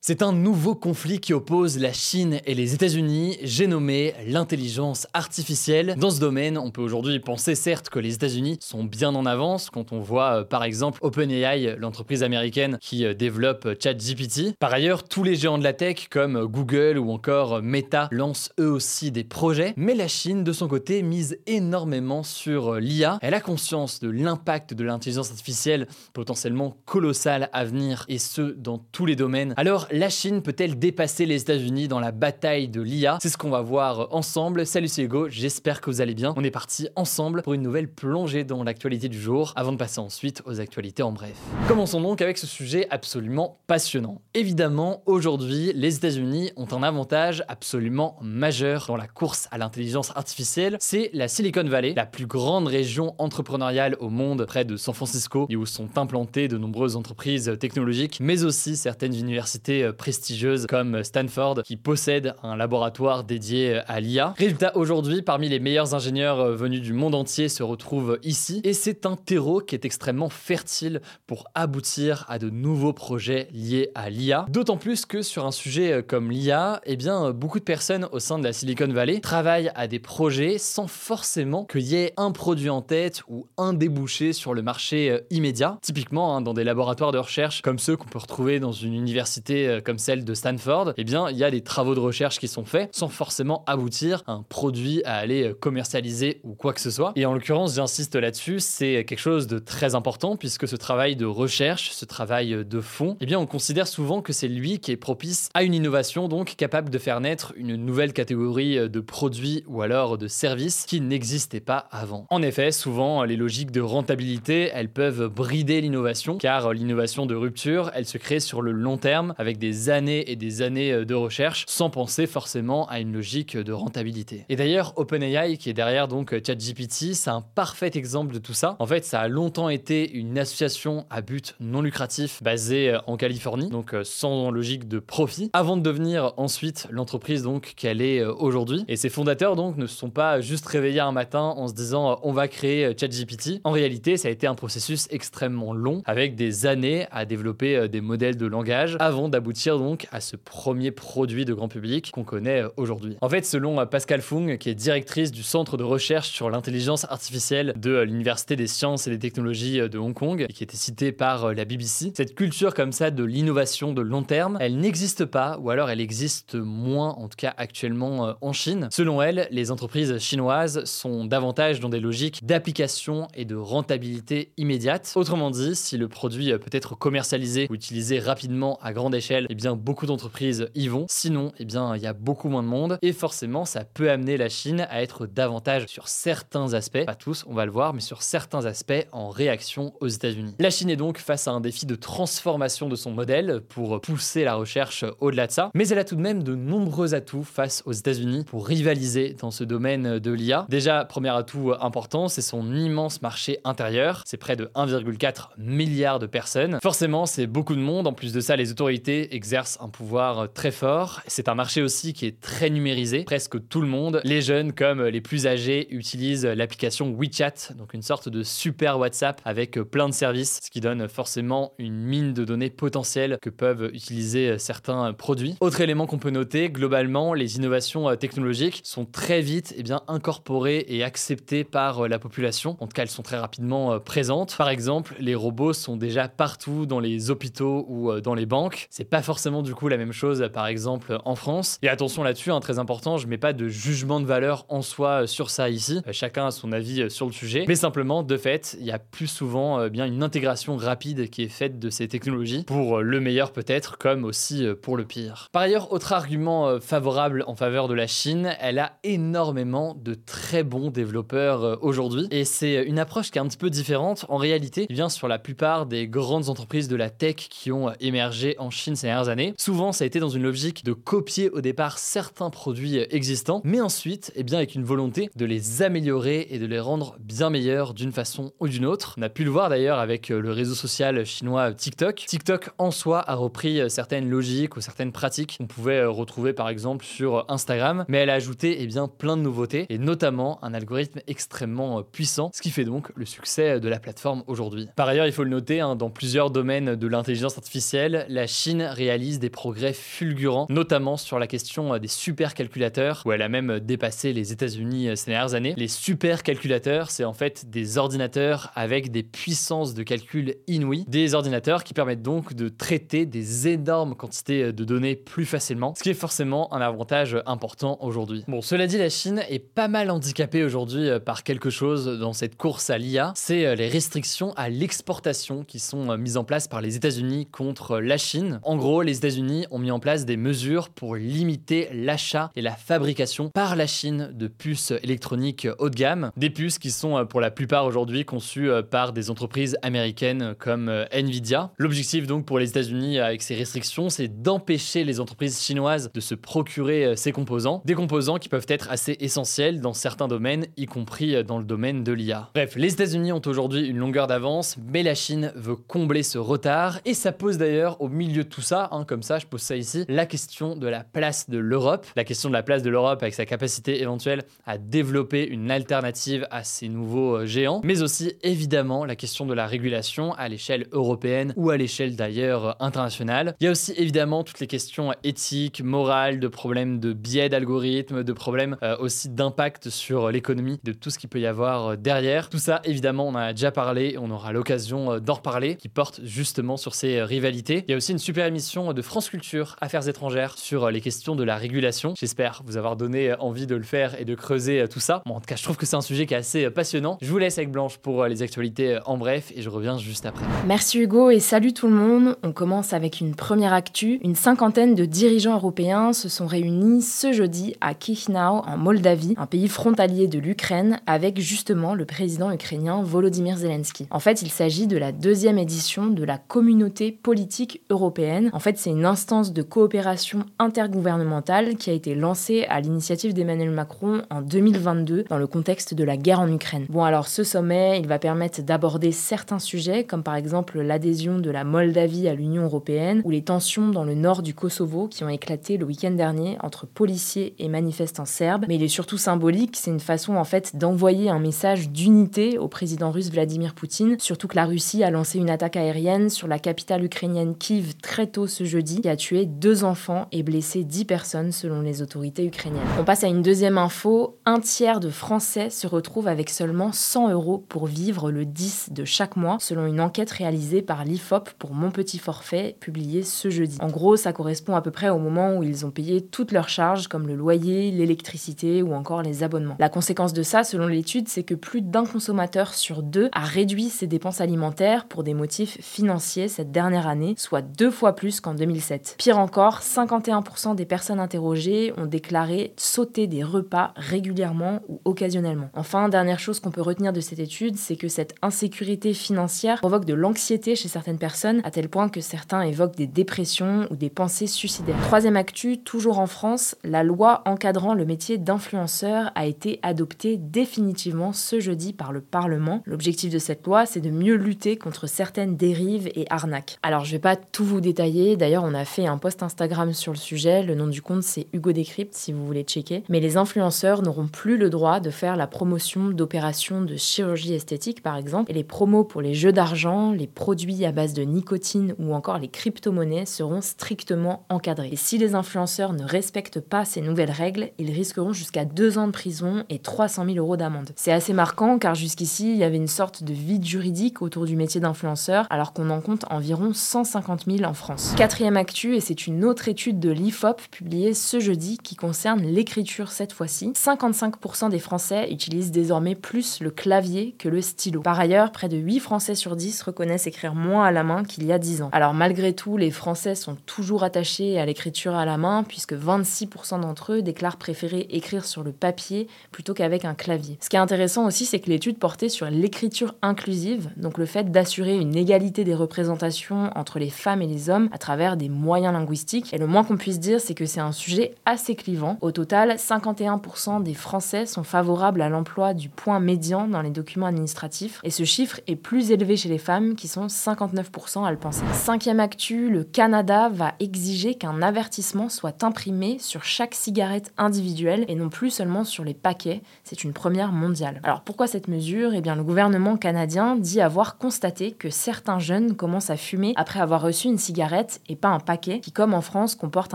C'est un nouveau conflit qui oppose la Chine et les États-Unis, j'ai nommé l'intelligence artificielle. Dans ce domaine, on peut aujourd'hui penser certes que les États-Unis sont bien en avance quand on voit euh, par exemple OpenAI, l'entreprise américaine qui euh, développe euh, ChatGPT. Par ailleurs, tous les géants de la tech comme Google ou encore Meta lancent eux aussi des projets, mais la Chine de son côté mise énormément sur l'IA. Elle a conscience de l'impact de l'intelligence artificielle potentiellement colossal à venir et ce dans tous les domaines. La Chine peut-elle dépasser les États-Unis dans la bataille de l'IA C'est ce qu'on va voir ensemble. Salut, c'est Hugo, j'espère que vous allez bien. On est parti ensemble pour une nouvelle plongée dans l'actualité du jour avant de passer ensuite aux actualités en bref. Commençons donc avec ce sujet absolument passionnant. Évidemment, aujourd'hui, les États-Unis ont un avantage absolument majeur dans la course à l'intelligence artificielle. C'est la Silicon Valley, la plus grande région entrepreneuriale au monde, près de San Francisco, et où sont implantées de nombreuses entreprises technologiques, mais aussi certaines universités euh, prestigieuses comme Stanford qui possède un laboratoire dédié euh, à l'IA. Résultat, aujourd'hui, parmi les meilleurs ingénieurs euh, venus du monde entier se retrouvent ici et c'est un terreau qui est extrêmement fertile pour aboutir à de nouveaux projets liés à l'IA. D'autant plus que sur un sujet comme l'IA, eh bien, beaucoup de personnes au sein de la Silicon Valley travaillent à des projets sans forcément qu'il y ait un produit en tête ou un débouché sur le marché immédiat. Typiquement, hein, dans des laboratoires de recherche comme ceux qu'on peut retrouver dans une université euh, comme celle de Stanford, eh bien, il y a des travaux de recherche qui sont faits sans forcément aboutir à un produit à aller euh, commercialiser ou quoi que ce soit. Et en l'occurrence, j'insiste là-dessus, c'est quelque chose de très important puisque ce travail de recherche, ce travail de fond, eh bien, on considère souvent que c'est lui qui est propice à une innovation, donc capable de faire naître une nouvelle catégorie euh, de produits ou alors de services qui n'existaient pas avant. En effet, souvent, les logiques de rentabilité, elles peuvent brider l'innovation, car l'innovation de rupture, elle se crée sur le long terme avec des années et des années euh, de recherche sans penser forcément à une logique de rentabilité. Et d'ailleurs, OpenAI, qui est derrière donc ChatGPT, c'est un parfait exemple de tout ça. En fait, ça a longtemps été une association à but non lucratif basée euh, en Californie, donc euh, sans logique de profit, avant de devenir ensuite l'entreprise donc qu'elle est aujourd'hui. Et ses fondateurs donc ne se sont pas juste réveillés un matin en se disant on va créer ChatGPT. En réalité, ça a été un processus extrêmement long avec des années à développer des modèles de langage avant d'aboutir donc à ce premier produit de grand public qu'on connaît euh, aujourd'hui. En fait, selon euh, Pascal Fung, qui est directrice du Centre de recherche sur l'intelligence artificielle de euh, l'Université des sciences et des technologies de Hong Kong, et qui était citée par la BBC, cette culture comme ça de l'innovation de long terme, elle n'existe pas, ou alors elle existe moins, en tout cas actuellement en Chine. Selon elle, les entreprises chinoises sont davantage dans des logiques d'application et de rentabilité immédiate. Autrement dit, si le produit peut être commercialisé ou utilisé rapidement à grande échelle, eh bien beaucoup d'entreprises y vont. Sinon, eh bien il y a beaucoup moins de monde et forcément ça peut amener la Chine à être davantage sur certains aspects, pas tous, on va le voir, mais sur certains aspects en réaction aux États-Unis. La Chine est donc face à un défi de transformation de son modèle pour pousser la recherche au-delà de ça, mais elle a tout de même de nombreux atouts face aux États-Unis pour rivaliser dans ce domaine de l'IA. Déjà, premier atout important, c'est son immense marché intérieur. C'est près de 1,4 milliard de personnes. Forcément, c'est beaucoup de monde. En plus de ça, les autorités exercent un pouvoir très fort. C'est un marché aussi qui est très numérisé. Presque tout le monde, les jeunes comme les plus âgés, utilisent l'application WeChat, donc une sorte de super WhatsApp avec plein de services, ce qui donne forcément une mine de données potentielles que peuvent utiliser certains produits. Autre élément qu'on peut noter, globalement, les innovations technologiques sont très vite eh bien, incorporées et acceptées par la population. En tout cas, elles sont très rapidement présentes. Par exemple, les robots sont déjà partout dans les hôpitaux ou dans les banques. C'est pas forcément du coup la même chose par exemple en France. Et attention là-dessus, hein, très important, je mets pas de jugement de valeur en soi sur ça ici. Chacun a son avis sur le sujet, mais simplement de fait, il y a plus souvent bien une intégration rapide qui est faite de ces technologies pour le meilleur peut-être comme aussi pour le pire. Par ailleurs, autre argument favorable en faveur de la Chine, elle a énormément de très bons développeurs aujourd'hui et c'est une approche qui est un petit peu différente. En réalité, bien sur la plupart des grandes entreprises de la tech qui ont émergé en Chine ces années, souvent ça a été dans une logique de copier au départ certains produits existants, mais ensuite, eh bien avec une volonté de les améliorer et de les rendre bien meilleurs d'une façon ou d'une autre. On a pu le voir d'ailleurs avec le réseau social chinois TikTok. TikTok en soi a repris certaines logiques ou certaines pratiques qu'on pouvait retrouver par exemple sur Instagram, mais elle a ajouté eh bien plein de nouveautés et notamment un algorithme extrêmement puissant, ce qui fait donc le succès de la plateforme aujourd'hui. Par ailleurs, il faut le noter, hein, dans plusieurs domaines de l'intelligence artificielle, la Chine réalise des progrès fulgurants, notamment sur la question euh, des supercalculateurs, où elle a même dépassé les États-Unis euh, ces dernières années. Les supercalculateurs, c'est en fait des ordinateurs avec des puissances de calcul inouïes, des ordinateurs qui permettent donc de traiter des énormes quantités euh, de données plus facilement, ce qui est forcément un avantage important aujourd'hui. Bon, cela dit, la Chine est pas mal handicapée aujourd'hui par quelque chose dans cette course à l'IA, c'est les restrictions à l'exportation qui sont mises en place par les États-Unis contre la Chine. Gros, les États-Unis ont mis en place des mesures pour limiter l'achat et la fabrication par la Chine de puces électroniques haut de gamme, des puces qui sont pour la plupart aujourd'hui conçues par des entreprises américaines comme Nvidia. L'objectif donc pour les États-Unis avec ces restrictions, c'est d'empêcher les entreprises chinoises de se procurer ces composants, des composants qui peuvent être assez essentiels dans certains domaines, y compris dans le domaine de l'IA. Bref, les États-Unis ont aujourd'hui une longueur d'avance, mais la Chine veut combler ce retard et ça pose d'ailleurs au milieu de tout ça, hein, comme ça je pose ça ici, la question de la place de l'Europe, la question de la place de l'Europe avec sa capacité éventuelle à développer une alternative à ces nouveaux euh, géants, mais aussi évidemment la question de la régulation à l'échelle européenne ou à l'échelle d'ailleurs euh, internationale. Il y a aussi évidemment toutes les questions éthiques, morales, de problèmes de biais d'algorithmes, de problèmes euh, aussi d'impact sur l'économie, de tout ce qu'il peut y avoir derrière. Tout ça évidemment on en a déjà parlé, on aura l'occasion d'en reparler, qui porte justement sur ces rivalités. Il y a aussi une super émission de France Culture, Affaires étrangères, sur les questions de la régulation. J'espère vous avoir donné envie de le faire et de creuser tout ça. Bon, en tout cas, je trouve que c'est un sujet qui est assez passionnant. Je vous laisse avec Blanche pour les actualités en bref et je reviens juste après. Merci Hugo et salut tout le monde. On commence avec une première actu. Une cinquantaine de dirigeants européens se sont réunis ce jeudi à Chisinau en Moldavie, un pays frontalier de l'Ukraine, avec justement le président ukrainien Volodymyr Zelensky. En fait, il s'agit de la deuxième édition de la communauté politique européenne. En fait, c'est une instance de coopération intergouvernementale qui a été lancée à l'initiative d'Emmanuel Macron en 2022 dans le contexte de la guerre en Ukraine. Bon, alors ce sommet, il va permettre d'aborder certains sujets comme par exemple l'adhésion de la Moldavie à l'Union européenne ou les tensions dans le nord du Kosovo qui ont éclaté le week-end dernier entre policiers et manifestants serbes. Mais il est surtout symbolique, c'est une façon en fait d'envoyer un message d'unité au président russe Vladimir Poutine, surtout que la Russie a lancé une attaque aérienne sur la capitale ukrainienne Kiev très tôt ce jeudi, qui a tué deux enfants et blessé dix personnes selon les autorités ukrainiennes. On passe à une deuxième info, un tiers de Français se retrouvent avec seulement 100 euros pour vivre le 10 de chaque mois, selon une enquête réalisée par l'IFOP pour Mon Petit Forfait, publiée ce jeudi. En gros, ça correspond à peu près au moment où ils ont payé toutes leurs charges, comme le loyer, l'électricité ou encore les abonnements. La conséquence de ça, selon l'étude, c'est que plus d'un consommateur sur deux a réduit ses dépenses alimentaires pour des motifs financiers cette dernière année, soit deux fois plus qu'en 2007. Pire encore, 51% des personnes interrogées ont déclaré sauter des repas régulièrement ou occasionnellement. Enfin, dernière chose qu'on peut retenir de cette étude, c'est que cette insécurité financière provoque de l'anxiété chez certaines personnes, à tel point que certains évoquent des dépressions ou des pensées suicidaires. Troisième actu, toujours en France, la loi encadrant le métier d'influenceur a été adoptée définitivement ce jeudi par le Parlement. L'objectif de cette loi, c'est de mieux lutter contre certaines dérives et arnaques. Alors, je vais pas tout vous détailler. D'ailleurs, on a fait un post Instagram sur le sujet. Le nom du compte, c'est Hugo Décrypte, si vous voulez checker. Mais les influenceurs n'auront plus le droit de faire la promotion d'opérations de chirurgie esthétique, par exemple. Et les promos pour les jeux d'argent, les produits à base de nicotine ou encore les crypto-monnaies seront strictement encadrés. Et si les influenceurs ne respectent pas ces nouvelles règles, ils risqueront jusqu'à deux ans de prison et 300 000 euros d'amende. C'est assez marquant car jusqu'ici, il y avait une sorte de vide juridique autour du métier d'influenceur, alors qu'on en compte environ 150 000 en France. Quatrième actu, et c'est une autre étude de l'IFOP publiée ce jeudi qui concerne l'écriture cette fois-ci. 55% des Français utilisent désormais plus le clavier que le stylo. Par ailleurs, près de 8 Français sur 10 reconnaissent écrire moins à la main qu'il y a 10 ans. Alors malgré tout, les Français sont toujours attachés à l'écriture à la main puisque 26% d'entre eux déclarent préférer écrire sur le papier plutôt qu'avec un clavier. Ce qui est intéressant aussi, c'est que l'étude portait sur l'écriture inclusive, donc le fait d'assurer une égalité des représentations entre les femmes et les hommes à travers des moyens linguistiques. Et le moins qu'on puisse dire, c'est que c'est un sujet assez clivant. Au total, 51% des Français sont favorables à l'emploi du point médian dans les documents administratifs, et ce chiffre est plus élevé chez les femmes qui sont 59% à le penser. Cinquième actu, le Canada va exiger qu'un avertissement soit imprimé sur chaque cigarette individuelle et non plus seulement sur les paquets. C'est une première mondiale. Alors pourquoi cette mesure? Eh bien le gouvernement canadien dit avoir constaté que certains jeunes commencent à fumer après avoir reçu une cigarette et pas un paquet qui comme en France comporte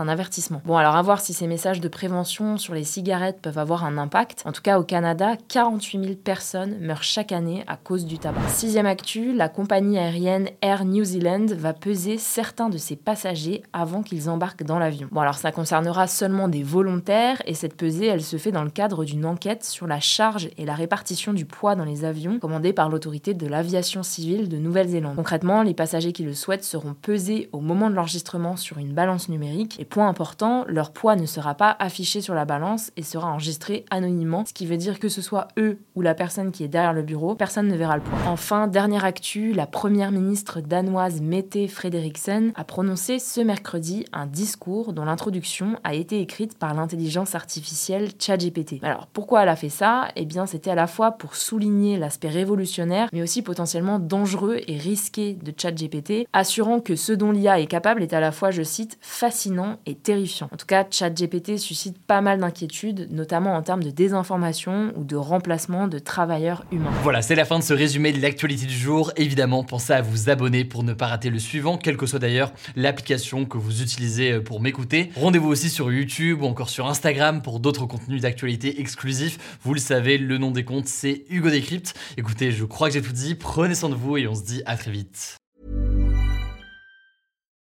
un avertissement. Bon alors à voir si ces messages de prévention sur les cigarettes peuvent avoir un impact. En tout cas au Canada, 48 000 personnes meurent chaque année à cause du tabac. Sixième actu, la compagnie aérienne Air New Zealand va peser certains de ses passagers avant qu'ils embarquent dans l'avion. Bon alors ça concernera seulement des volontaires et cette pesée elle se fait dans le cadre d'une enquête sur la charge et la répartition du poids dans les avions commandée par l'autorité de l'aviation civile de Nouvelle-Zélande. Concrètement, les passagers qui le souhaitent seront pesés au moment de l'enregistrement sur une balance numérique et point important, leur poids ne sera pas affiché sur la balance et sera enregistré anonymement, ce qui veut dire que ce soit eux ou la personne qui est derrière le bureau, personne ne verra le poids. Enfin, dernière actu, la première ministre danoise Mette Frederiksen a prononcé ce mercredi un discours dont l'introduction a été écrite par l'intelligence artificielle ChatGPT. Alors pourquoi elle a fait ça? Eh bien c'était à la fois pour souligner l'aspect révolutionnaire mais aussi potentiellement dangereux et risqué de ChatGPT, assurant que ce dont l'IA est capable est à la fois, je cite, fascinant et terrifiant. En tout cas, ChatGPT suscite pas mal d'inquiétudes, notamment en termes de désinformation ou de remplacement de travailleurs humains. Voilà, c'est la fin de ce résumé de l'actualité du jour. Évidemment, pensez à vous abonner pour ne pas rater le suivant, quelle que soit d'ailleurs l'application que vous utilisez euh, pour m'écouter. Rendez-vous aussi sur YouTube ou encore sur Instagram pour d'autres contenus d'actualité exclusifs. Vous le savez, le nom des comptes, c'est Hugo Décrypte. Écoutez, je crois que j'ai tout dit. Prenez soin de vous et on se dit à très vite.